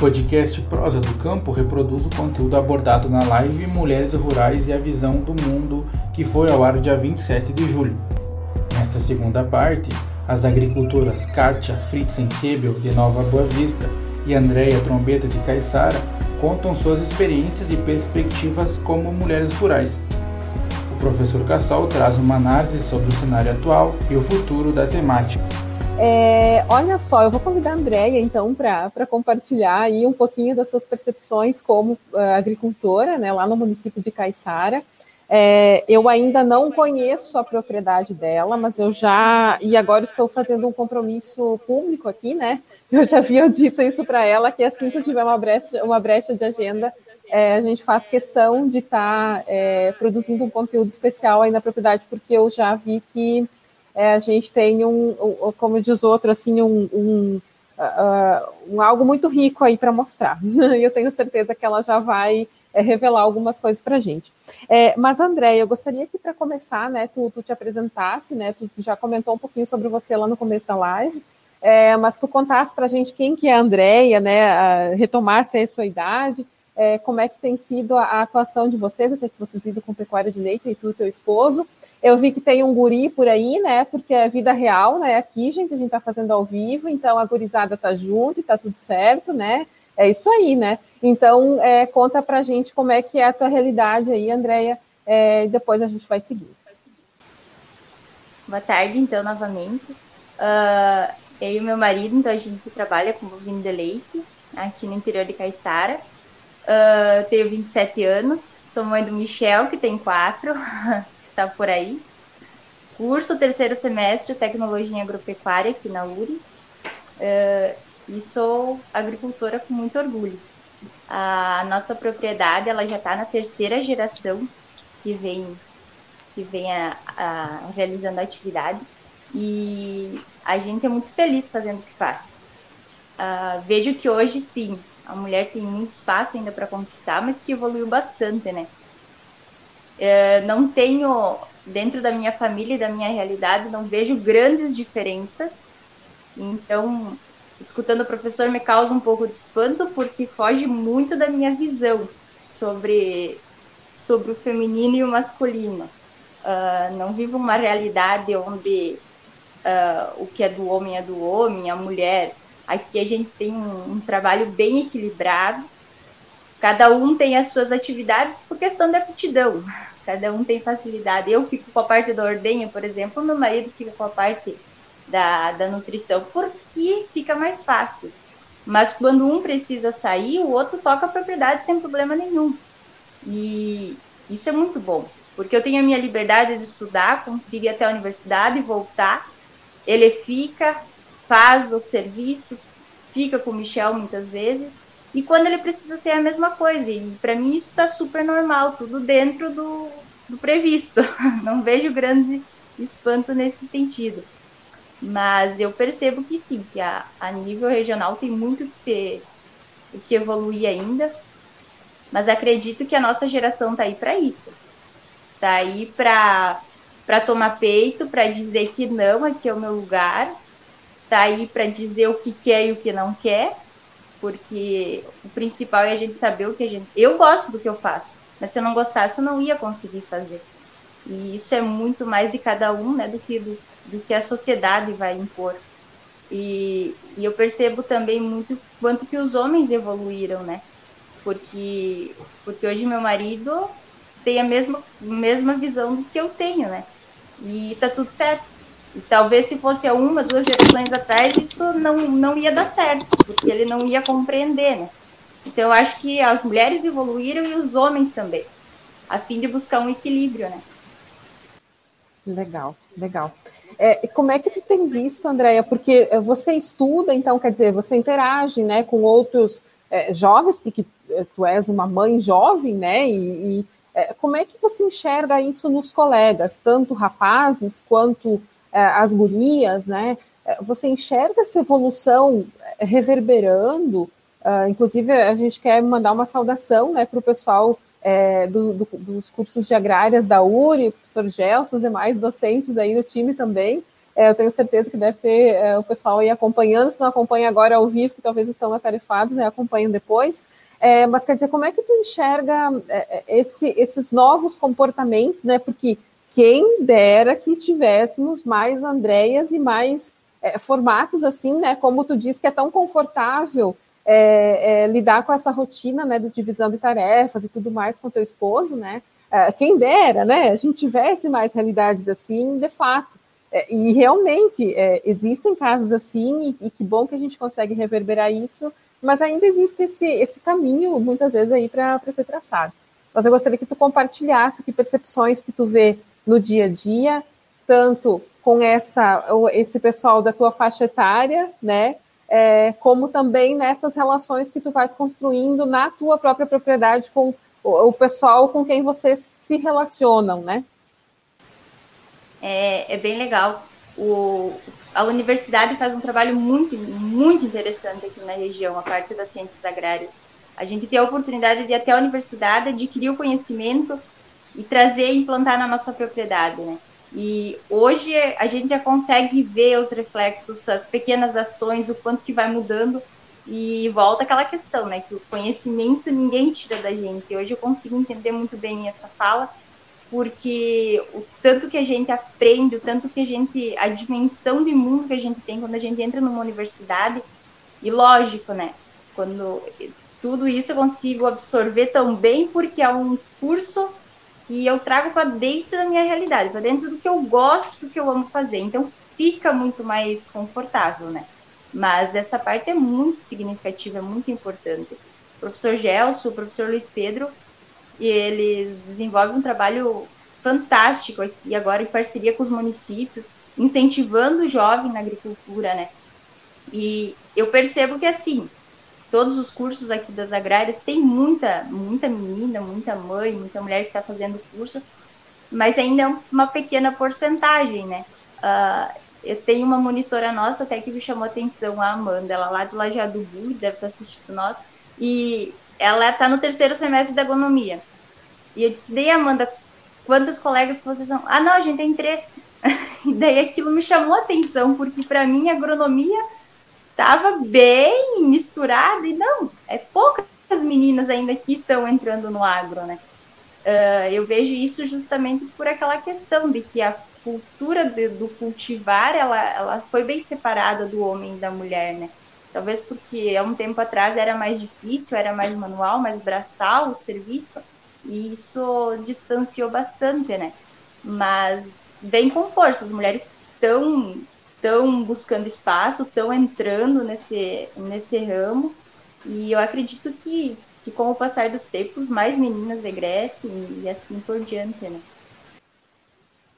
podcast Prosa do Campo reproduz o conteúdo abordado na live Mulheres Rurais e a Visão do Mundo, que foi ao ar dia 27 de julho. Nesta segunda parte, as agricultoras Kátia Fritzen-Sebel, de Nova Boa Vista, e Andréia Trombeta, de Caiçara, contam suas experiências e perspectivas como mulheres rurais. O professor Cassal traz uma análise sobre o cenário atual e o futuro da temática. É, olha só, eu vou convidar a Andréia, então, para compartilhar aí um pouquinho das suas percepções como uh, agricultora, né, lá no município de Caiçara. É, eu ainda não conheço a propriedade dela, mas eu já. E agora estou fazendo um compromisso público aqui, né? Eu já havia dito isso para ela, que assim que tiver uma brecha, uma brecha de agenda, é, a gente faz questão de estar tá, é, produzindo um conteúdo especial aí na propriedade, porque eu já vi que é, a gente tem um, um, como diz outro, assim, um, um, uh, um algo muito rico aí para mostrar. E eu tenho certeza que ela já vai é, revelar algumas coisas para a gente. É, mas, André, eu gostaria que para começar, né, tu, tu, te apresentasse, né, tu, tu, já comentou um pouquinho sobre você lá no começo da live, é, mas tu contasse para a gente quem que é a Andréia, né, retomasse a sua idade, é, como é que tem sido a, a, atuação de vocês, eu sei que vocês lidam com pecuária de leite e tu e teu esposo, eu vi que tem um guri por aí, né? Porque é vida real, né? Aqui, gente, a gente tá fazendo ao vivo, então a gurizada tá junto e tá tudo certo, né? É isso aí, né? Então, é, conta pra gente como é que é a tua realidade aí, Andréia, é, depois a gente vai seguir. Boa tarde, então, novamente. Uh, eu e meu marido, então, a gente trabalha com bovino de leite aqui no interior de Caiçara. Uh, tenho 27 anos, sou mãe do Michel, que tem quatro. está por aí. Curso terceiro semestre Tecnologia em Agropecuária aqui na URI. Uh, e sou agricultora com muito orgulho. A nossa propriedade ela já está na terceira geração que vem que vem a, a, realizando a atividade e a gente é muito feliz fazendo o que faz. Uh, vejo que hoje sim a mulher tem muito espaço ainda para conquistar, mas que evoluiu bastante, né? É, não tenho, dentro da minha família e da minha realidade, não vejo grandes diferenças. Então, escutando o professor me causa um pouco de espanto, porque foge muito da minha visão sobre, sobre o feminino e o masculino. Uh, não vivo uma realidade onde uh, o que é do homem é do homem, a mulher. Aqui a gente tem um, um trabalho bem equilibrado. Cada um tem as suas atividades por questão de aptidão cada um tem facilidade. Eu fico com a parte da ordenha, por exemplo, meu marido fica com a parte da, da nutrição, porque fica mais fácil. Mas quando um precisa sair, o outro toca a propriedade sem problema nenhum. E isso é muito bom, porque eu tenho a minha liberdade de estudar, consigo ir até a universidade e voltar. Ele fica, faz o serviço, fica com o Michel muitas vezes, e quando ele precisa ser a mesma coisa. E para mim isso está super normal, tudo dentro do, do previsto. Não vejo grande espanto nesse sentido. Mas eu percebo que sim, que a, a nível regional tem muito que ser que evoluir ainda. Mas acredito que a nossa geração está aí para isso. Está aí para para tomar peito, para dizer que não, aqui é o meu lugar. Está aí para dizer o que quer e o que não quer porque o principal é a gente saber o que a gente. Eu gosto do que eu faço, mas se eu não gostasse, eu não ia conseguir fazer. E isso é muito mais de cada um, né, do que do, do que a sociedade vai impor. E, e eu percebo também muito quanto que os homens evoluíram, né? Porque porque hoje meu marido tem a mesma mesma visão do que eu tenho, né? E tá tudo certo e talvez se fosse a uma, duas gerações atrás, isso não, não ia dar certo, porque ele não ia compreender, né? Então eu acho que as mulheres evoluíram e os homens também, a fim de buscar um equilíbrio, né? Legal, legal. É, como é que tu tem visto, Andréia? Porque você estuda, então, quer dizer, você interage né, com outros é, jovens, porque é, tu és uma mãe jovem, né? E, e é, como é que você enxerga isso nos colegas, tanto rapazes quanto é, as gurias, né? É, você enxerga essa evolução é, reverberando? Inclusive, a gente quer mandar uma saudação né, para o pessoal é, do, do, dos cursos de agrárias da URI, professor Gelson, os demais docentes aí do time também. É, eu tenho certeza que deve ter é, o pessoal aí acompanhando, se não acompanha agora ao vivo, que talvez estão atarefados, né, acompanham depois. É, mas quer dizer, como é que tu enxerga é, é, esse, esses novos comportamentos, né? Porque quem dera que tivéssemos mais Andréias e mais é, formatos assim, né? Como tu diz que é tão confortável é, é, lidar com essa rotina, né? De divisão de tarefas e tudo mais com teu esposo, né? É, quem dera, né? A gente tivesse mais realidades assim, de fato. e realmente existem casos assim e, e que bom que a gente consegue reverberar isso mas ainda existe esse, esse caminho, muitas vezes, aí para ser traçado. Mas eu gostaria que tu compartilhasse que percepções que tu vê no dia a dia, tanto com essa, esse pessoal da tua faixa etária, né, é, como também nessas relações que tu vais construindo na tua própria propriedade com o, pessoal com quem vocês se relacionam, né? É, é bem legal. O, a universidade faz um trabalho muito, muito interessante aqui na região, a parte das ciências agrárias. A gente tem a oportunidade de ir até a universidade, adquirir o conhecimento e trazer e implantar na nossa propriedade, né? E hoje a gente já consegue ver os reflexos, as pequenas ações, o quanto que vai mudando e volta aquela questão, né? Que o conhecimento ninguém tira da gente. Hoje eu consigo entender muito bem essa fala porque o tanto que a gente aprende, o tanto que a gente, a dimensão de mundo que a gente tem quando a gente entra numa universidade, e lógico, né, quando tudo isso eu consigo absorver tão bem porque é um curso que eu trago para dentro da minha realidade, para dentro do que eu gosto, do que eu amo fazer, então fica muito mais confortável, né, mas essa parte é muito significativa, é muito importante. O professor Gelson, o professor Luiz Pedro, eles desenvolvem um trabalho fantástico aqui agora em parceria com os municípios, incentivando o jovem na agricultura, né? E eu percebo que assim, todos os cursos aqui das agrárias tem muita, muita menina, muita mãe, muita mulher que está fazendo curso, mas ainda é uma pequena porcentagem, né? Uh, eu tenho uma monitora nossa até que me chamou atenção, a Amanda, ela lá do Lajeado Sul, deve estar assistindo nós, e ela está no terceiro semestre da agronomia. E eu disse, daí, Amanda, quantos colegas vocês são? Ah, não, a gente tem três. e daí aquilo me chamou a atenção, porque para mim a agronomia estava bem misturada, e não, é poucas meninas ainda que estão entrando no agro, né? Uh, eu vejo isso justamente por aquela questão de que a cultura de, do cultivar, ela, ela foi bem separada do homem e da mulher, né? Talvez porque há um tempo atrás era mais difícil, era mais manual, mais braçal o serviço, e isso distanciou bastante, né? Mas vem com força, as mulheres estão estão buscando espaço, estão entrando nesse, nesse ramo, e eu acredito que, que com o passar dos tempos, mais meninas regressem e assim por diante, né?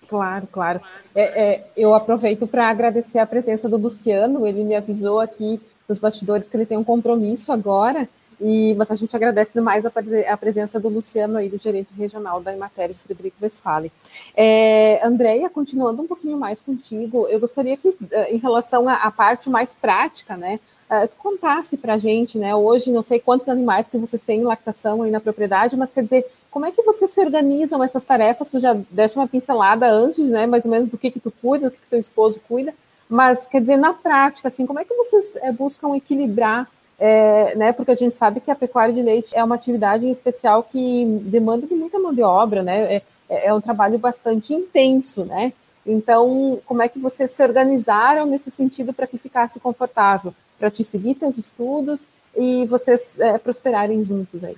Claro, claro. É, é, eu aproveito para agradecer a presença do Luciano, ele me avisou aqui nos bastidores que ele tem um compromisso agora, e, mas a gente agradece demais a, a, presença do Luciano aí, do gerente regional da Imatéria de Frederico Westphalen. É, Andréia, continuando um pouquinho mais contigo, eu gostaria que, eh, em relação à, parte mais prática, né, uh, tu contasse para a gente, né, hoje não sei quantos animais que vocês têm em lactação aí na propriedade, mas quer dizer, como é que vocês se organizam essas tarefas? Tu já deste uma pincelada antes, né, mais ou menos do que que tu cuida, do que, que seu esposo cuida, mas quer dizer, na prática, assim, como é que vocês é, buscam equilibrar é, né, porque a gente sabe que a pecuária de leite é uma atividade especial que demanda de muita mão de obra, né, é, é, é um trabalho bastante intenso, né, então como é que vocês se organizaram nesse sentido para que ficasse confortável, para te seguir teus estudos e vocês é, prosperarem juntos aí?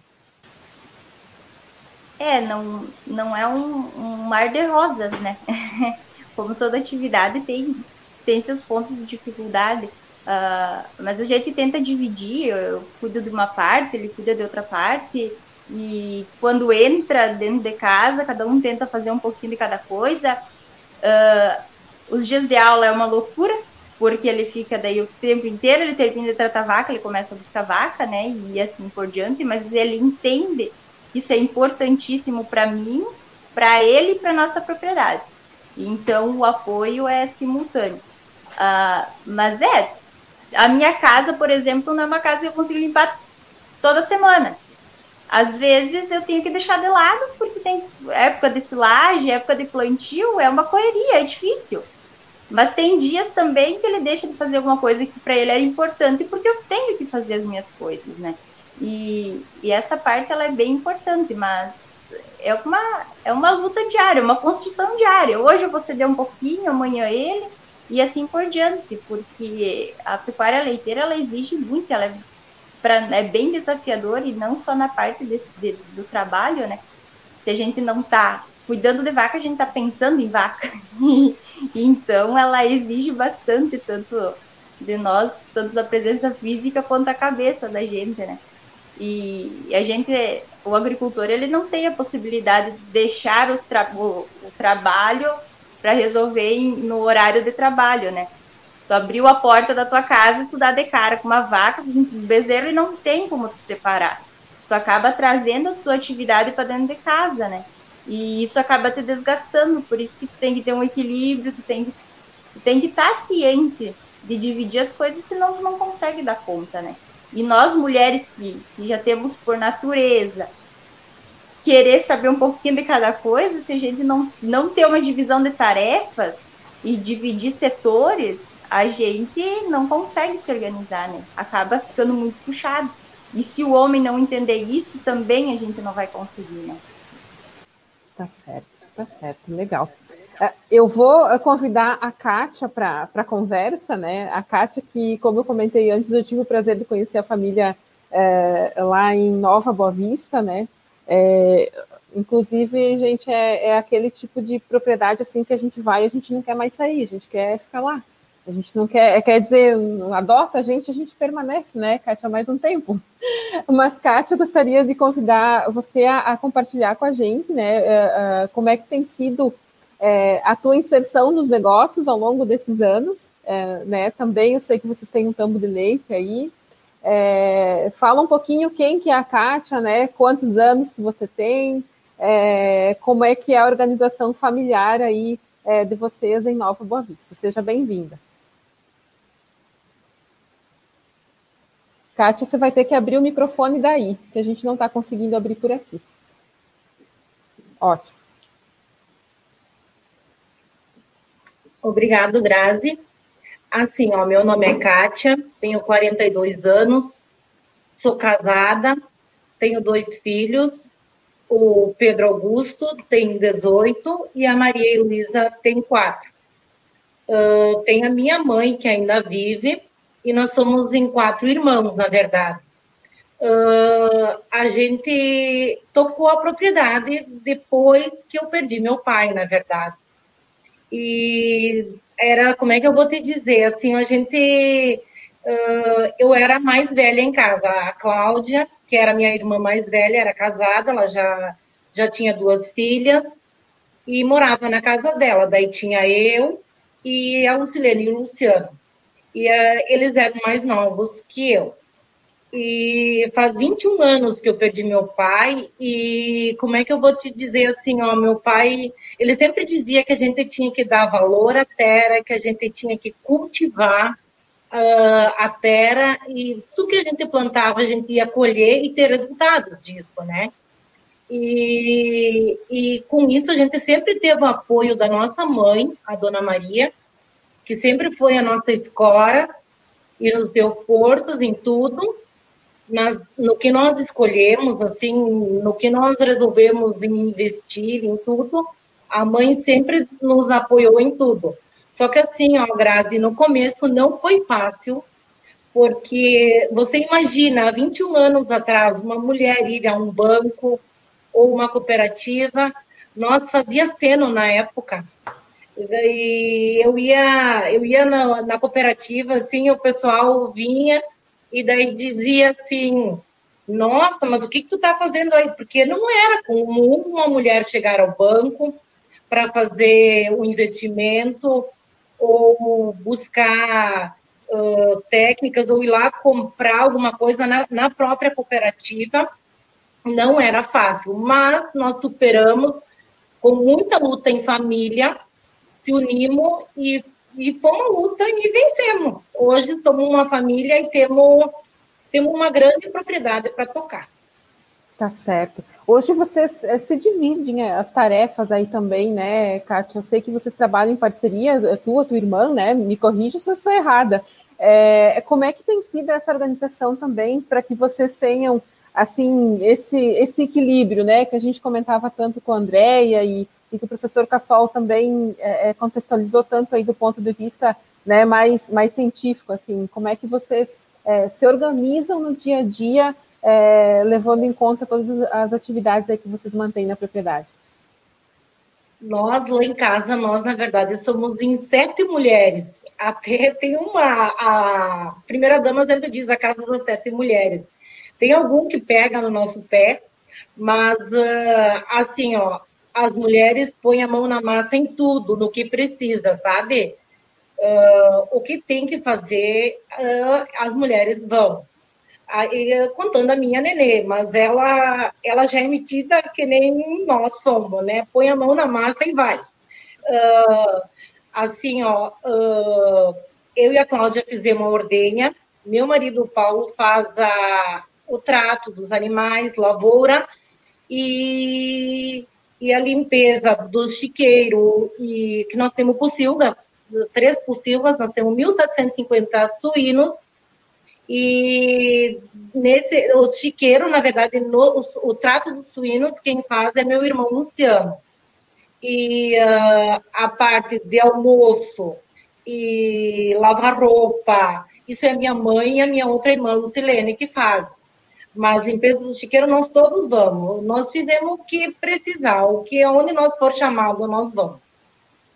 É, não, não é um, um mar de rosas, né? Como toda atividade tem, tem seus pontos de dificuldade. Uh, mas a gente tenta dividir, eu cuido de uma parte, ele cuida de outra parte, e quando entra dentro de casa, cada um tenta fazer um pouquinho de cada coisa. Uh, os dias de aula é uma loucura, porque ele fica daí o tempo inteiro, ele termina de tratar vaca, ele começa a buscar vaca, né, e assim por diante, mas ele entende que isso é importantíssimo para mim, para ele e para nossa propriedade. Então o apoio é simultâneo. Uh, mas é, a minha casa, por exemplo, não é uma casa que eu consigo limpar toda semana. Às vezes eu tenho que deixar de lado, porque tem época de silagem, época de plantio, é uma correria, é difícil. Mas tem dias também que ele deixa de fazer alguma coisa que para ele era importante, porque eu tenho que fazer as minhas coisas, né? E, e essa parte ela é bem importante, mas é uma, é uma luta diária, uma construção diária. Hoje eu vou ceder um pouquinho, amanhã ele, e assim por diante, porque a pecuária leiteira ela exige muito, ela é, pra, é bem desafiadora, e não só na parte de, do trabalho, né? Se a gente não está cuidando de vaca, a gente está pensando em vaca. então ela exige bastante, tanto de nós, tanto da presença física quanto a cabeça da gente, né? E a gente, o agricultor, ele não tem a possibilidade de deixar os tra o, o trabalho para resolver no horário de trabalho, né? Tu abriu a porta da tua casa, tu dá de cara com uma vaca, um bezerro e não tem como tu separar. Tu acaba trazendo a tua atividade para dentro de casa, né? E isso acaba te desgastando, por isso que tu tem que ter um equilíbrio, tu tem que, tu tem que estar tá ciente de dividir as coisas, senão tu não consegue dar conta, né? E nós, mulheres que, que já temos por natureza querer saber um pouquinho de cada coisa, se a gente não, não ter uma divisão de tarefas e dividir setores, a gente não consegue se organizar, né? Acaba ficando muito puxado. E se o homem não entender isso, também a gente não vai conseguir, né? Tá certo, tá certo, legal. É, eu vou eh, convidar a Kátia para a conversa, né? A Kátia, que, como eu comentei antes, eu tive o prazer de conhecer a família é, lá em Nova Boa Vista, né? É, inclusive, gente, é, é, aquele tipo de propriedade assim que a gente vai e a gente não quer mais sair, a gente quer ficar lá. A gente não quer, quer dizer, adota a gente, a gente permanece, né, Kátia, mais um tempo. Mas, Kátia, eu gostaria de convidar você a, a compartilhar com a gente, né, uh, uh, como é que tem sido é, a tua inserção nos negócios ao longo desses anos, é, né? Também eu sei que vocês têm um tambo de leite aí. É, fala um pouquinho quem que é a Kátia, né? Quantos anos que você tem, é, como é que é a organização familiar aí é, de vocês em Nova Boa Vista. Seja bem-vinda. Kátia, você vai ter que abrir o microfone daí, que a gente não está conseguindo abrir por aqui. Ótimo. Obrigado, Grazi. Assim, ó, meu nome é Kátia, tenho 42 anos, sou casada, tenho dois filhos, o Pedro Augusto tem 18 e a Maria Luísa tem 4. Uh, tem a minha mãe, que ainda vive, e nós somos em quatro irmãos, na verdade. Uh, a gente tocou a propriedade depois que eu perdi meu pai, na verdade. E era, como é que eu vou te dizer? Assim, a gente. Uh, eu era mais velha em casa. A Cláudia, que era minha irmã mais velha, era casada, ela já, já tinha duas filhas e morava na casa dela. Daí tinha eu e a Lucilene e o Luciano. E uh, eles eram mais novos que eu. E faz 21 anos que eu perdi meu pai, e como é que eu vou te dizer assim, ó, meu pai, ele sempre dizia que a gente tinha que dar valor à terra, que a gente tinha que cultivar uh, a terra, e tudo que a gente plantava, a gente ia colher e ter resultados disso, né? E, e com isso a gente sempre teve o apoio da nossa mãe, a dona Maria, que sempre foi a nossa escola e nos deu forças em tudo nas, no que nós escolhemos, assim, no que nós resolvemos investir em tudo, a mãe sempre nos apoiou em tudo. Só que assim, ó, Grazi, no começo não foi fácil, porque você imagina, há 21 anos atrás, uma mulher ir a um banco ou uma cooperativa, nós fazia feno na época. E eu ia, eu ia na, na cooperativa, assim, o pessoal vinha e daí dizia assim: Nossa, mas o que, que tu está fazendo aí? Porque não era comum uma mulher chegar ao banco para fazer um investimento ou buscar uh, técnicas ou ir lá comprar alguma coisa na, na própria cooperativa. Não era fácil, mas nós superamos com muita luta em família, se unimos e e foi uma luta e vencemos. Hoje somos uma família e temos, temos uma grande propriedade para tocar. Tá certo. Hoje vocês é, se dividem é, as tarefas aí também, né, Kátia? Eu sei que vocês trabalham em parceria, tu, tua irmã, né? Me corrija se eu estou errada. É, como é que tem sido essa organização também para que vocês tenham assim esse, esse equilíbrio, né? Que a gente comentava tanto com a Andrea e, e que o professor Cassol também é, contextualizou tanto aí do ponto de vista né, mais, mais científico, assim, como é que vocês é, se organizam no dia a dia, é, levando em conta todas as atividades aí que vocês mantêm na propriedade? Nós, lá em casa, nós, na verdade, somos em sete mulheres. Até tem uma, a primeira dama sempre diz a casa das sete mulheres. Tem algum que pega no nosso pé, mas, uh, assim, ó, as mulheres põem a mão na massa em tudo, no que precisa, sabe? Uh, o que tem que fazer, uh, as mulheres vão. Aí, contando a minha nenê, mas ela, ela já é metida que nem nós somos, né? Põe a mão na massa e vai. Uh, assim, ó, eu e a Cláudia fizemos uma ordenha, meu marido Paulo faz a, o trato dos animais, lavoura, e, e a limpeza dos chiqueiros, e que nós temos pocilgas, três pocilgas, nós temos 1.750 suínos, e nesse, o chiqueiro, na verdade, no, o, o, trato dos suínos, quem faz é meu irmão Luciano. E uh, a parte de almoço e lavar roupa, isso é minha mãe e a minha outra irmã, Lucilene, que faz. Mas limpeza do chiqueiro nós todos vamos. Nós fizemos o que precisar, o que onde nós for chamado, nós vamos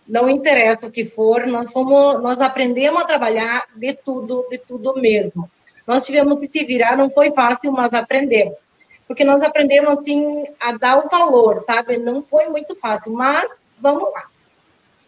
não interessa o que for, nós fomos, nós aprendemos a trabalhar de tudo, de tudo mesmo. Nós tivemos que se virar, não foi fácil, mas aprendemos. Porque nós aprendemos, assim, a dar o valor, sabe? Não foi muito fácil, mas vamos lá.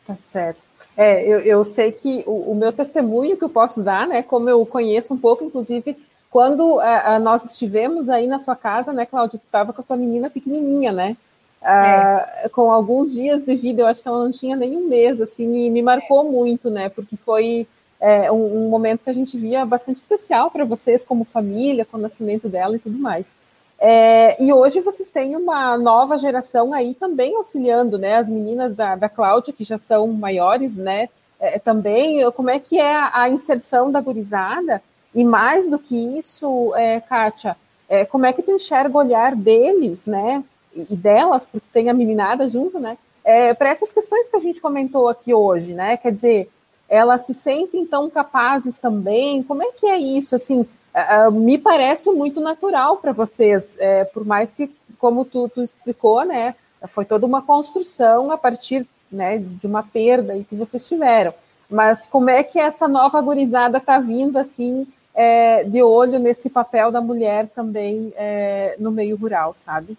Tá certo. É, eu, eu sei que o, o, meu testemunho que eu posso dar, né, como eu conheço um pouco, inclusive, quando a, a nós estivemos aí na sua casa, né, Cláudia, tu estava com a tua menina pequenininha, né? é. uh, com alguns dias de vida, eu acho que ela não tinha nem um mês, assim, e me marcou muito, né, porque foi é, um, um, momento que a gente via bastante especial para vocês como família, com o nascimento dela e tudo mais. É, e hoje vocês têm uma nova geração aí também auxiliando, né, as meninas da, da Cláudia, que já são maiores, né, é, também, como é que é a, a inserção da gurizada, e mais do que isso, é, Kátia, é, como é que tu enxerga o olhar deles, né, e delas, porque tem a meninada junto, né? É, para essas questões que a gente comentou aqui hoje, né? Quer dizer, elas se sentem tão capazes também? Como é que é isso? Assim, uh, me parece muito natural para vocês, é, por mais que, como tu, tu, explicou, né? Foi toda uma construção a partir né, de uma perda que vocês tiveram. Mas como é que essa nova gurizada está vindo assim é, de olho nesse papel da mulher também é, no meio rural, sabe?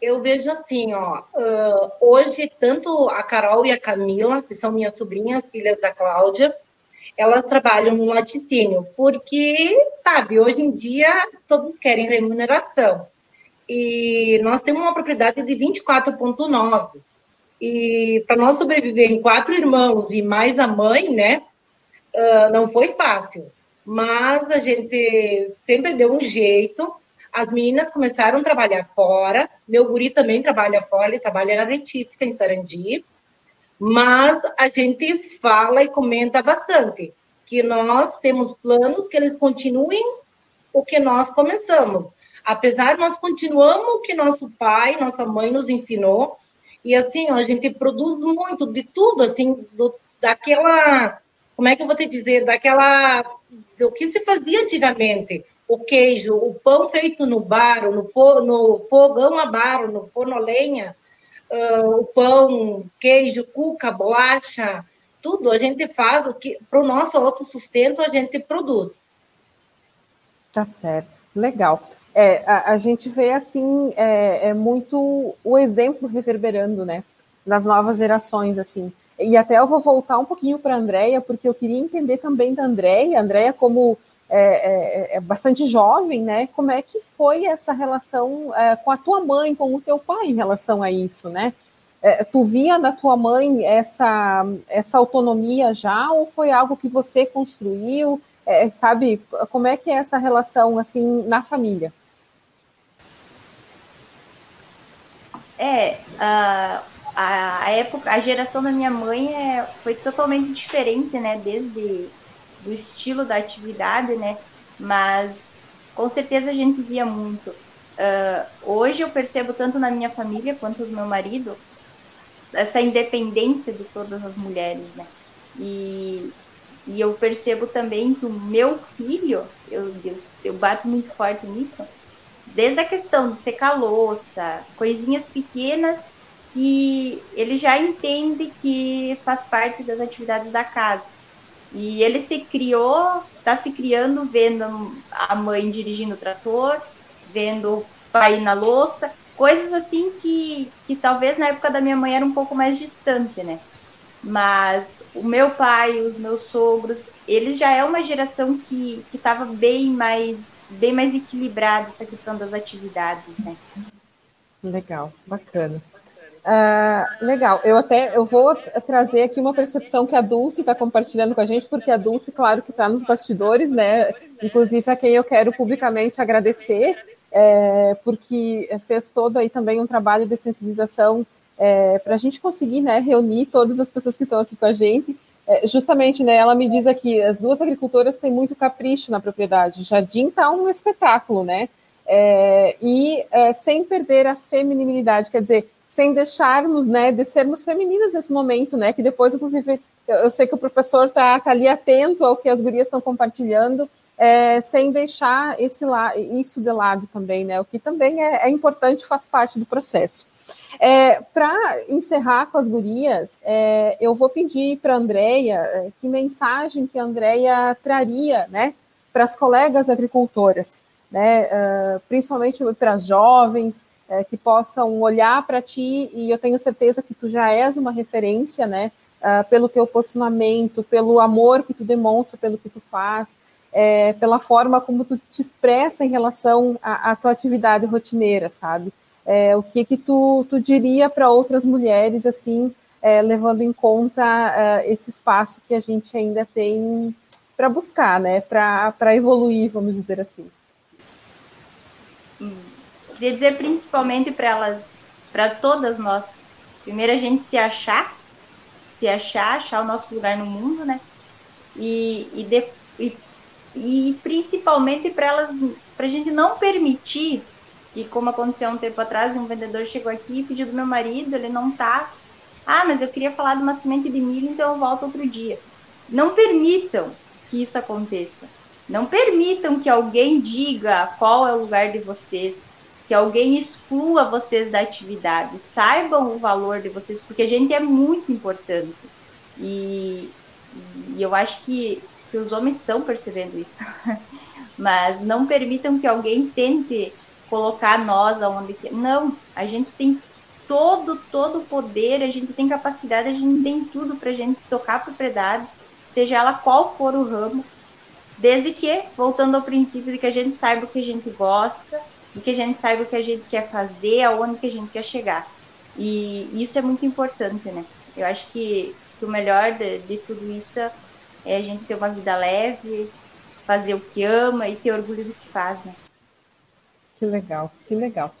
Eu vejo assim, ó, uh, hoje tanto a Carol e a Camila, que são minhas sobrinhas, filhas da Cláudia, elas trabalham no laticínio, porque, sabe, hoje em dia todos querem remuneração. E nós temos uma propriedade de 24,9. E para nós sobreviver em quatro irmãos e mais a mãe, né, uh, não foi fácil. Mas a gente sempre deu um jeito. As meninas começaram a trabalhar fora, meu guri também trabalha fora, ele trabalha na retífica em Sarandi, mas a gente fala e comenta bastante que nós temos planos que eles continuem o que nós começamos. Apesar nós continuamos o que nosso pai, nossa mãe nos ensinou, e assim, a gente produz muito de tudo, assim, do, daquela, como é que eu vou te dizer, daquela, do que se fazia antigamente o queijo, o pão feito no bar, no, no fogão a bar, no forno a lenha, uh, o pão, queijo, cuca, bolacha, tudo a gente faz o que para o nosso autossustento a gente produz. Tá certo, legal. É, a, a gente vê assim é, é, muito o exemplo reverberando, né, nas novas gerações assim. E até eu vou voltar um pouquinho para a Andrea, porque eu queria entender também da Andrea, Andrea como é, é, é, bastante jovem, né? Como é que foi essa relação é, com a tua mãe, com o teu pai em relação a isso, né? É, tu via da tua mãe essa, essa autonomia já ou foi algo que você construiu? É, sabe, como é que é essa relação assim na família? É, a, a, época, a geração da minha mãe é, foi totalmente diferente, né? Desde do estilo da atividade, né? Mas com certeza a gente via muito. Uh, hoje eu percebo tanto na minha família quanto no meu marido essa independência de todas as mulheres, né? E, e eu percebo também que o meu filho, eu, eu, eu bato muito forte nisso, desde a questão de secar louça, coisinhas pequenas que ele já entende que faz parte das atividades da casa. E ele se criou, está se criando vendo a mãe dirigindo o trator, vendo o pai na louça, coisas assim que, que talvez na época da minha mãe era um pouco mais distante, né? Mas o meu pai, os meus sogros, eles já é uma geração que estava bem mais bem mais equilibrada essa questão das atividades, né? Legal, bacana. Uh, legal, eu até eu vou trazer aqui uma percepção que a Dulce está compartilhando com a gente, porque a Dulce, claro, que está nos bastidores, né? Inclusive a quem eu quero publicamente agradecer, é, porque fez todo aí também um trabalho de sensibilização é, para a gente conseguir né, reunir todas as pessoas que estão aqui com a gente. É, justamente, né, ela me diz aqui, as duas agricultoras têm muito capricho na propriedade. Jardim está um espetáculo, né? É, e é, sem perder a feminilidade, quer dizer, sem deixarmos, né, de sermos femininas nesse momento, né, que depois, inclusive, eu, eu sei que o professor está tá ali atento ao que as gurias estão compartilhando, é, sem deixar esse lá, isso de lado também, né, o que também é, é importante, faz parte do processo. É, para encerrar com as gurias, é, eu vou pedir para a Andrea é, que mensagem que a Andrea traria, né, para as colegas agricultoras, né, uh, principalmente para as jovens, é, que possam olhar para ti, e eu tenho certeza que tu já és uma referência, né, uh, pelo teu posicionamento, pelo amor que tu demonstra pelo que tu faz, é, pela forma como tu te expressa em relação à, tua atividade rotineira, sabe? É, o que que tu, tu diria para outras mulheres, assim, é, levando em conta é, esse espaço que a gente ainda tem para buscar, né, para evoluir, vamos dizer assim? Hum Queria dizer principalmente para elas, para todas nós, primeiro a gente se achar, se achar, achar o nosso lugar no mundo, né? E, e, de, e, e principalmente para elas, para a gente não permitir que, como aconteceu um tempo atrás, um vendedor chegou aqui e pediu do meu marido, ele não tá. Ah, mas eu queria falar de uma semente de milho, então eu volto outro dia. Não permitam que isso aconteça. Não permitam que alguém diga qual é o lugar de vocês que alguém exclua vocês da atividade, saibam o valor de vocês, porque a gente é muito importante. E, e eu acho que, que os homens estão percebendo isso. Mas não permitam que alguém tente colocar nós aonde que. Não, a gente tem todo, todo o poder, a gente tem capacidade, a gente tem tudo para a gente tocar a propriedade, seja ela qual for o ramo, desde que, voltando ao princípio de que a gente saiba o que a gente gosta, e que a gente saiba o que a gente quer fazer, aonde que a gente quer chegar. E isso é muito importante, né? Eu acho que, que o melhor de, de tudo isso é a gente ter uma vida leve, fazer o que ama e ter orgulho do que faz, né? Que legal, que legal.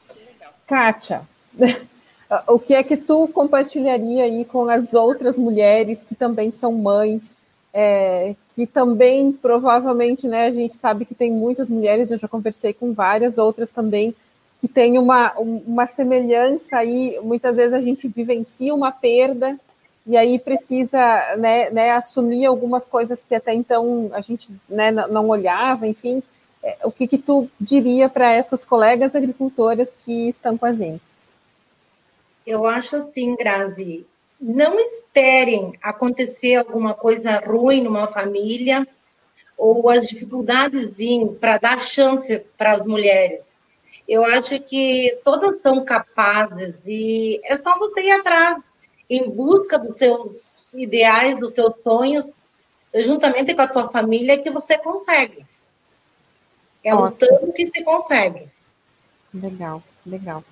Kátia, o que é que tu compartilharia aí com as outras mulheres que também são mães, é, que também provavelmente, né, a gente sabe que tem muitas mulheres, eu já conversei com várias outras também, que tem uma, uma semelhança aí, muitas vezes a gente vivencia uma perda e aí precisa né, né, assumir algumas coisas que até então a gente né, não olhava, enfim, é, o que, que tu diria para essas colegas agricultoras que estão com a gente? Eu acho assim, Grazi, não esperem acontecer alguma coisa ruim numa família ou as dificuldades virem para dar chance para as mulheres. Eu acho que todas são capazes e é só você ir atrás em busca dos seus ideais, dos seus sonhos, juntamente com a tua família, que você consegue. É lutando que se consegue. Legal, legal.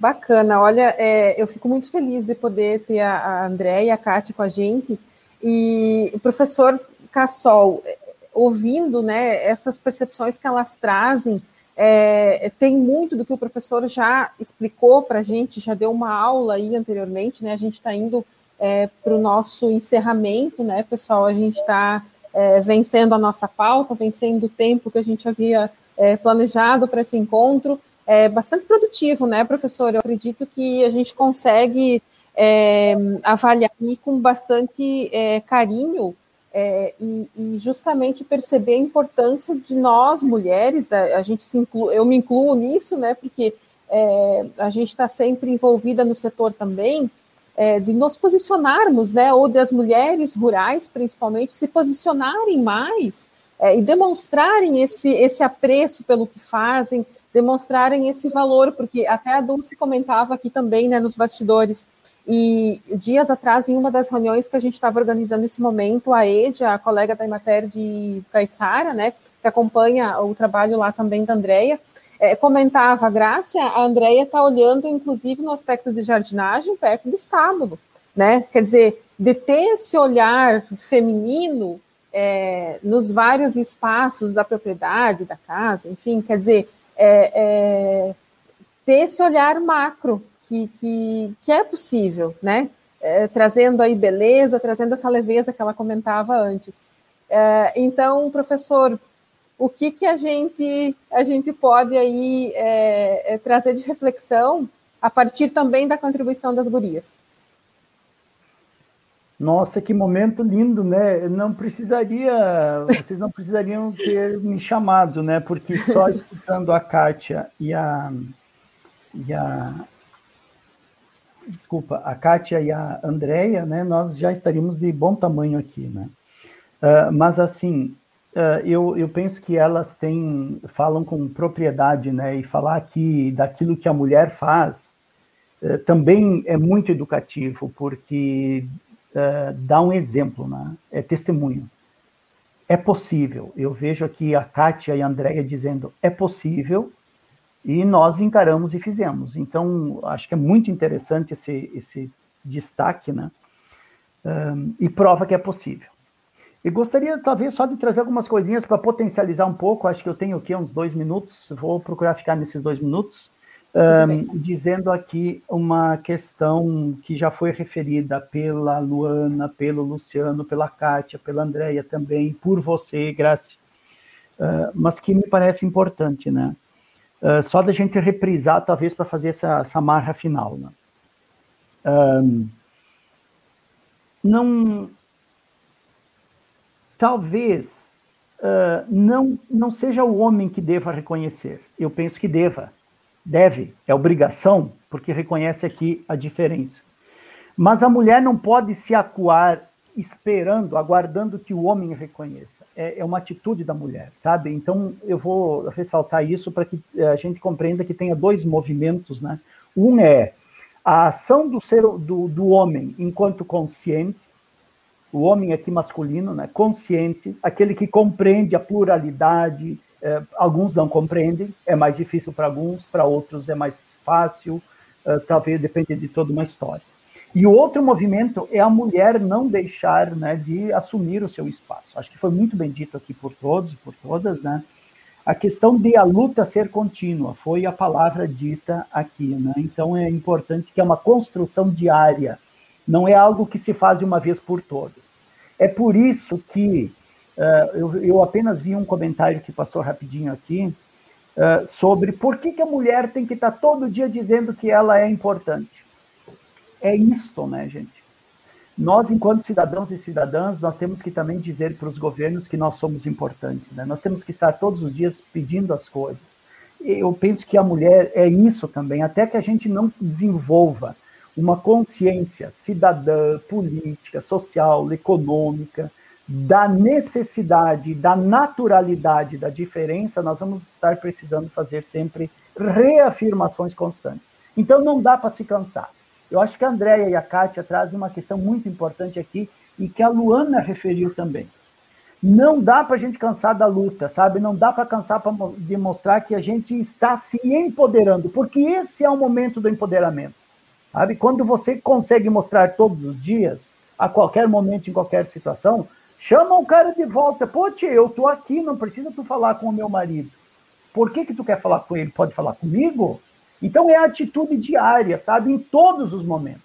Bacana, olha, é, eu fico muito feliz de poder ter a, a André e a Kátia com a gente. E professor Cassol, ouvindo né, essas percepções que elas trazem, é, tem muito do que o professor já explicou para a gente, já deu uma aula aí anteriormente, né? A gente está indo é, para o nosso encerramento, né, pessoal? A gente está é, vencendo a nossa pauta, vencendo o tempo que a gente havia é, planejado para esse encontro. É bastante produtivo, né, professor? Eu acredito que a gente consegue é, avaliar com bastante é, carinho é, e, e, justamente perceber a importância de nós mulheres, né, a gente se inclu, eu me incluo nisso, né, porque é, a gente está sempre envolvida no setor também, é, de nos posicionarmos, né, ou das mulheres rurais, principalmente, se posicionarem mais é, e demonstrarem esse, esse apreço pelo que fazem, demonstrarem esse valor, porque até a Dulce comentava aqui também, né, nos bastidores, e dias atrás, em uma das reuniões que a gente estava organizando nesse momento, a Ed, a colega da Imater de Caixara, né, que acompanha o trabalho lá também da Andrea, é, comentava, Graça, a Andrea está olhando, inclusive, no aspecto de jardinagem perto do estábulo, né? Quer dizer, de ter esse olhar feminino é, nos vários espaços da propriedade, da casa, enfim, quer dizer, é, é ter esse olhar macro que, que, que é possível, né? É, trazendo aí beleza, trazendo essa leveza que ela comentava antes. É, então, professor, o que, que a, gente, a gente pode aí é, é, trazer de reflexão a partir também da contribuição das gurias? Nossa, que momento lindo, né? Não precisaria, vocês não precisariam ter me chamado, né? Porque só escutando a Kátia e a, e a, desculpa, a Kátia e a Andrea, né, nós já estaríamos de bom tamanho aqui, né? Uh, mas assim, uh, eu, eu penso que elas têm, falam com propriedade, né? E falar aqui daquilo que a mulher faz uh, também é muito educativo, porque dá um exemplo, né? É testemunho. É possível. Eu vejo aqui a Kátia e a Andrea dizendo, é possível, e nós encaramos e fizemos. Então, acho que é muito interessante esse, esse destaque, né? Um, e prova que é possível. E gostaria, talvez, só de trazer algumas coisinhas para potencializar um pouco. Acho que eu tenho aqui uns dois minutos, vou procurar ficar nesses dois minutos, um, dizendo aqui uma questão que já foi referida pela Luana, pelo Luciano, pela Kátia, pela Andréia também, por você, Graça, uh, mas que me parece importante, né? Uh, só da gente reprisar, talvez, para fazer essa, essa marra final. Né? Um, não. Talvez uh, não, não seja o homem que deva reconhecer. Eu penso que deva. Deve, é obrigação, porque reconhece aqui a diferença. Mas a mulher não pode se acuar esperando, aguardando que o homem reconheça. É, é, uma atitude da mulher, sabe? Então eu vou ressaltar isso para que eh, a gente compreenda que tenha dois movimentos, né? Um é a ação do ser do, do homem enquanto consciente, o homem aqui masculino, né? Consciente, aquele que compreende a pluralidade. Eh, alguns não compreendem, é mais difícil para alguns, para outros é mais fácil. Eh, talvez depende de toda uma história. E o outro movimento é a mulher não deixar né, de assumir o seu espaço. Acho que foi muito bem dito aqui por todos e por todas, né? A questão de a luta ser contínua foi a palavra dita aqui, né? Então é importante que é uma construção diária, não é algo que se faz de uma vez por todas. É por isso que uh, eu, eu, apenas vi um comentário que passou rapidinho aqui uh, sobre por que, que a mulher tem que estar todo dia dizendo que ela é importante é isto, né, gente? Nós, enquanto cidadãos e cidadãs, nós temos que também dizer para os governos que nós somos importantes, né? Nós temos que estar todos os dias pedindo as coisas. Eu penso que a mulher é isso também, até que a gente não desenvolva uma consciência cidadã, política, social, econômica, da necessidade, da naturalidade da diferença, nós vamos estar precisando fazer sempre reafirmações constantes. Então não dá para se cansar. Eu acho que a Andréia e a Kátia trazem uma questão muito importante aqui e que a Luana referiu também. Não dá para a gente cansar da luta, sabe? Não dá para cansar para demonstrar que a gente está se empoderando, porque esse é o momento do empoderamento. Sabe? Quando você consegue mostrar todos os dias, a qualquer momento, em qualquer situação, chama o cara de volta. Pô, tia, eu tô aqui, não precisa tu falar com o meu marido. Por que, que tu quer falar com ele? Pode falar comigo? Então é a atitude diária, sabe? Em todos os momentos.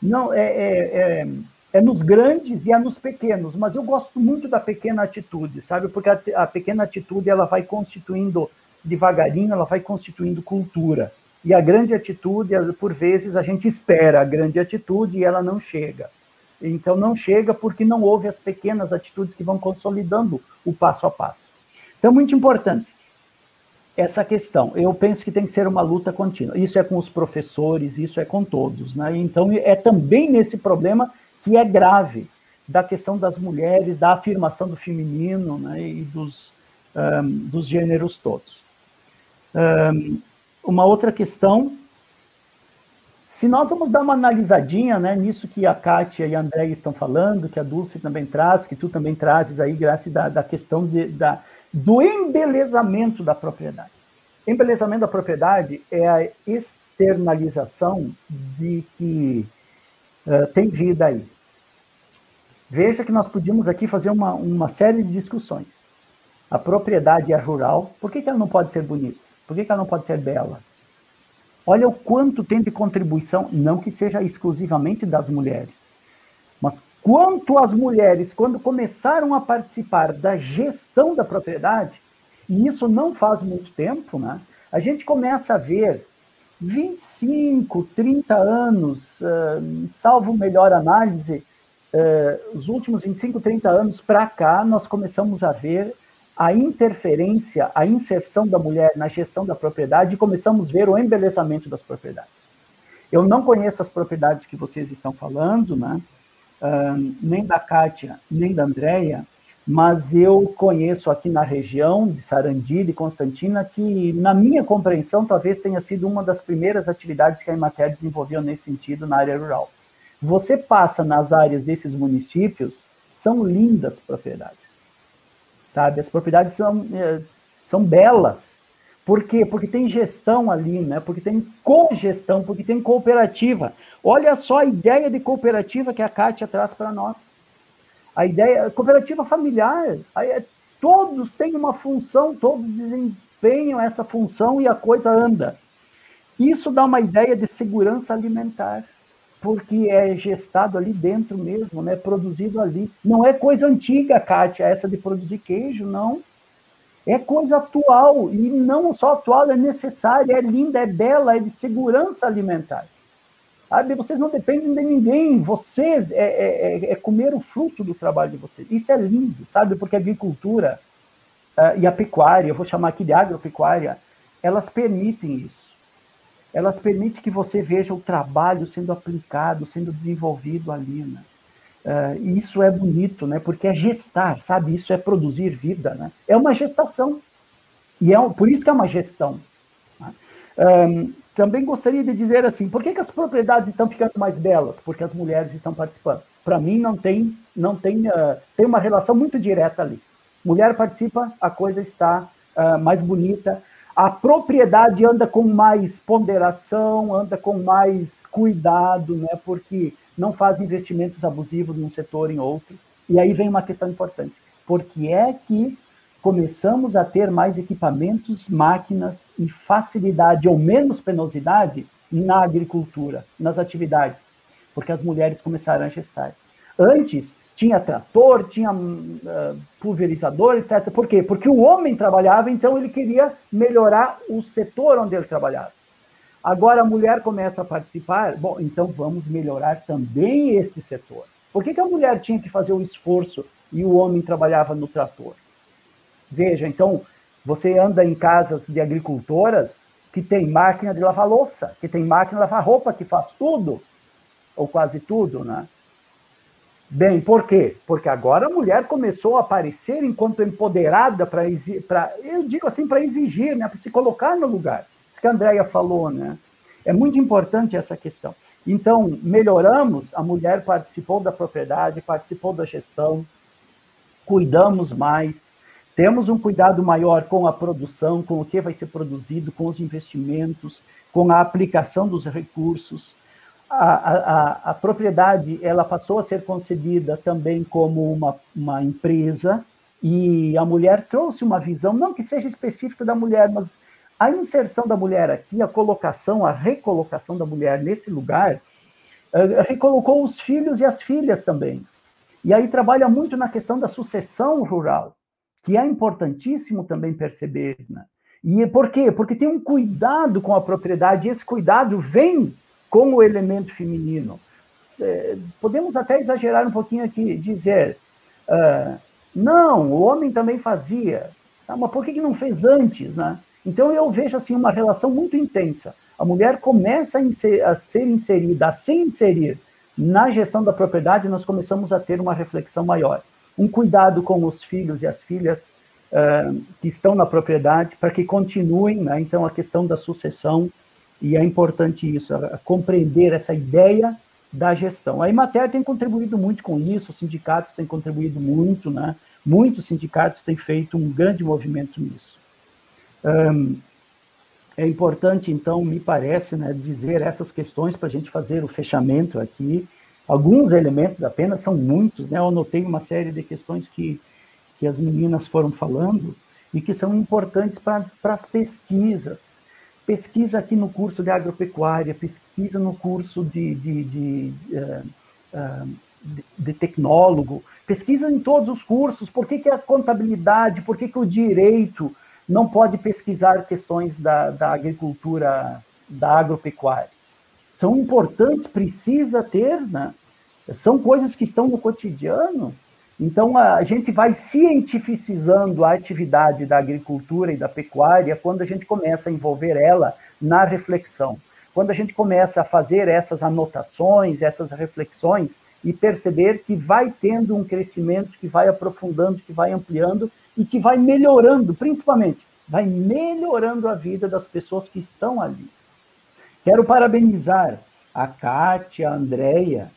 Não, é, é, é, é nos grandes e é nos pequenos, mas eu gosto muito da pequena atitude, sabe? Porque a, a pequena atitude ela vai constituindo devagarinho, ela vai constituindo cultura. E a grande atitude, por vezes, a gente espera a grande atitude e ela não chega. Então, não chega porque não houve as pequenas atitudes que vão consolidando o passo a passo. Então, muito importante essa questão. Eu penso que tem que ser uma luta contínua. Isso é com os professores, isso é com todos. Né? Então, é também nesse problema que é grave, da questão das mulheres, da afirmação do feminino né? e dos, um, dos gêneros todos. Um, uma outra questão, se nós vamos dar uma analisadinha né, nisso que a Kátia e a André estão falando, que a Dulce também traz, que tu também trazes aí, graças da, da questão de, da, do embelezamento da propriedade. Embelezamento da propriedade é a externalização de que uh, tem vida aí. Veja que nós podíamos aqui fazer uma, uma série de discussões. A propriedade é rural, por que, que ela não pode ser bonita? Por que, que ela não pode ser bela? Olha o quanto tem de contribuição, não que seja exclusivamente das mulheres, mas quanto as mulheres, quando começaram a participar da gestão da propriedade, e isso não faz muito tempo, né? A gente começa a ver 25, 30 anos, uh, salvo melhor análise, uh, os últimos 25, 30 anos para cá, nós começamos a ver a interferência, a inserção da mulher na gestão da propriedade e começamos a ver o embelezamento das propriedades. Eu não conheço as propriedades que vocês estão falando, né? Uh, nem da Kátia, nem da Andrea, mas eu conheço aqui na região de Sarandi, de Constantina, que, na minha compreensão, talvez tenha sido uma das primeiras atividades que a Imater desenvolveu nesse sentido na área rural. Você passa nas áreas desses municípios, são lindas propriedades sabe? As propriedades são, é, são belas. Por quê? Porque tem gestão ali, né? Porque tem cogestão, porque tem cooperativa. Olha só a ideia de cooperativa que a Kátia traz para nós. A ideia, cooperativa familiar, é, todos têm uma função, todos desempenham essa função e a coisa anda. Isso dá uma ideia de segurança alimentar porque é gestado ali dentro mesmo, né? Produzido ali. Não é coisa antiga, Kátia, essa de produzir queijo, não. É coisa atual, e não só atual, é necessária, é linda, é bela, é de segurança alimentar. Sabe? Vocês não dependem de ninguém, vocês é, é, é, é comer o fruto do trabalho de vocês. Isso é lindo, sabe? Porque a agricultura uh, e a pecuária, eu vou chamar aqui de agropecuária, elas permitem isso elas permitem que você veja o trabalho sendo aplicado, sendo desenvolvido ali, né? Uh, e isso é bonito, né? Porque é gestar, sabe? Isso é produzir vida, né? É uma gestação. E é por isso que é uma gestão. Né? Um, também gostaria de dizer assim, por que, que as propriedades estão ficando mais belas? Porque as mulheres estão participando. Para mim não tem, não tem, uh, tem uma relação muito direta ali. Mulher participa, a coisa está uh, mais bonita, a propriedade anda com mais ponderação, anda com mais cuidado, né? Porque não faz investimentos abusivos num setor em outro. E aí vem uma questão importante. Por que é que começamos a ter mais equipamentos, máquinas e facilidade ou menos penosidade na agricultura, nas atividades? Porque as mulheres começaram a gestar. Antes, tinha trator, tinha uh, pulverizador, etc. Por quê? Porque o homem trabalhava, então ele queria melhorar o setor onde ele trabalhava. Agora a mulher começa a participar, bom, então vamos melhorar também este setor. Por que, que a mulher tinha que fazer o esforço e o homem trabalhava no trator? Veja, então, você anda em casas de agricultoras que tem máquina de lavar louça, que tem máquina de lavar roupa, que faz tudo, ou quase tudo, né? Bem, por quê? Porque agora a mulher começou a aparecer enquanto empoderada para, eu digo assim, para exigir, né, para se colocar no lugar. Isso que a Andrea falou, né? É muito importante essa questão. Então, melhoramos, a mulher participou da propriedade, participou da gestão, cuidamos mais, temos um cuidado maior com a produção, com o que vai ser produzido, com os investimentos, com a aplicação dos recursos a, a, a, propriedade ela passou a ser concebida também como uma, uma empresa, E a mulher trouxe uma visão, não que seja específica da mulher, mas a inserção da mulher aqui, a colocação, a recolocação da mulher nesse lugar, uh, recolocou os filhos e as filhas também. E aí trabalha muito na questão da sucessão rural, que é importantíssimo também perceber. Né? E por quê? Porque tem um cuidado com a propriedade, e esse cuidado vem com o elemento feminino. É, podemos até exagerar um pouquinho aqui, dizer. Uh, não, o homem também fazia. Tá? Mas por que, que não fez antes, né? Então eu vejo assim uma relação muito intensa. A mulher começa a, inser, a ser inserida, a se inserir na gestão da propriedade, nós começamos a ter uma reflexão maior. Um cuidado com os filhos e as filhas uh, que estão na propriedade, para que continuem, né? então a questão da sucessão, e é importante isso, compreender essa ideia da gestão. A Imater tem contribuído muito com isso, os sindicatos têm contribuído muito, né? Muitos sindicatos têm feito um grande movimento nisso. Um, é importante, então, me parece, né, dizer essas questões para a gente fazer o fechamento aqui. Alguns elementos apenas, são muitos, né? Eu anotei uma série de questões que, que as meninas foram falando e que são importantes para as pesquisas pesquisa aqui no curso de agropecuária, pesquisa no curso de, de, de, uh, uh, de, de tecnólogo, pesquisa em todos os cursos, por que, que a contabilidade, por que, que o direito não pode pesquisar questões da, da agricultura, da agropecuária. São importantes, precisa ter, né? são coisas que estão no cotidiano, então, a gente vai cientificizando a atividade da agricultura e da pecuária quando a gente começa a envolver ela na reflexão. Quando a gente começa a fazer essas anotações, essas reflexões e perceber que vai tendo um crescimento, que vai aprofundando, que vai ampliando e que vai melhorando, principalmente, vai melhorando a vida das pessoas que estão ali. Quero parabenizar a Kátia, a Andrea,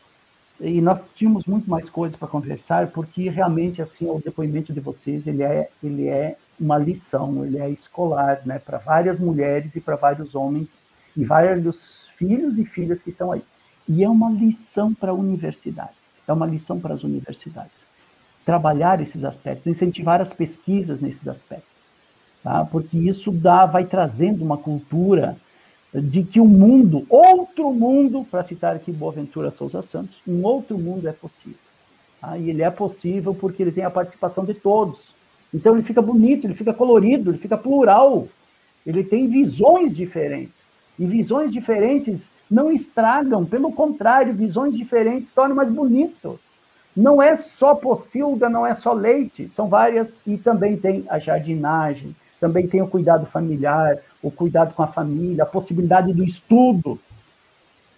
e nós tínhamos muito mais coisas para conversar, porque realmente assim o depoimento de vocês ele é ele é uma lição, ele é escolar, né, para várias mulheres e para vários homens e vários filhos e filhas que estão aí. E é uma lição para a universidade, é uma lição para as universidades. Trabalhar esses aspectos, incentivar as pesquisas nesses aspectos, tá? Porque isso dá, vai trazendo uma cultura de que um mundo, outro mundo, para citar aqui Boaventura Souza Santos, um outro mundo é possível. Ah, e ele é possível porque ele tem a participação de todos. Então ele fica bonito, ele fica colorido, ele fica plural. Ele tem visões diferentes. E visões diferentes não estragam, pelo contrário, visões diferentes tornam mais bonito. Não é só pocilga, não é só leite, são várias, e também tem a jardinagem, também tem o cuidado familiar, o cuidado com a família, a possibilidade do estudo,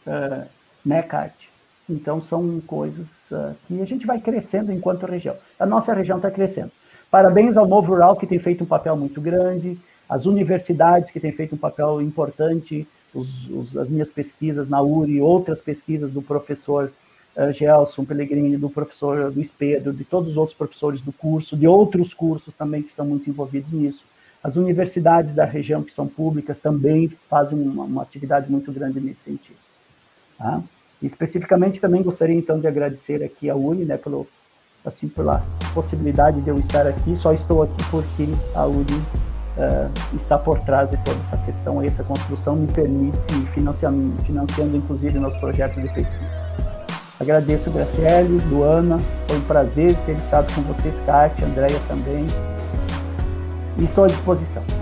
uh, né, Kátia? Então, são coisas uh, que a gente vai crescendo enquanto região. A nossa região está crescendo. Parabéns ao Novo Rural, que tem feito um papel muito grande, as universidades, que têm feito um papel importante, os, os, as minhas pesquisas na URI, outras pesquisas do professor uh, Gelson Pellegrini, do professor Luiz Pedro, de todos os outros professores do curso, de outros cursos também que estão muito envolvidos nisso. As universidades da região, que são públicas, também fazem uma, uma atividade muito grande nesse sentido. Tá? E, especificamente, também gostaria, então, de agradecer aqui a UNI, né, pelo, assim, pela possibilidade de eu estar aqui. Só estou aqui porque a UNI uh, está por trás de toda essa questão, essa construção me permite, financiando, financiando inclusive, meus projetos de pesquisa. Agradeço, Graciele, Luana, foi um prazer ter estado com vocês, Kátia, Andréia também e estou à disposição.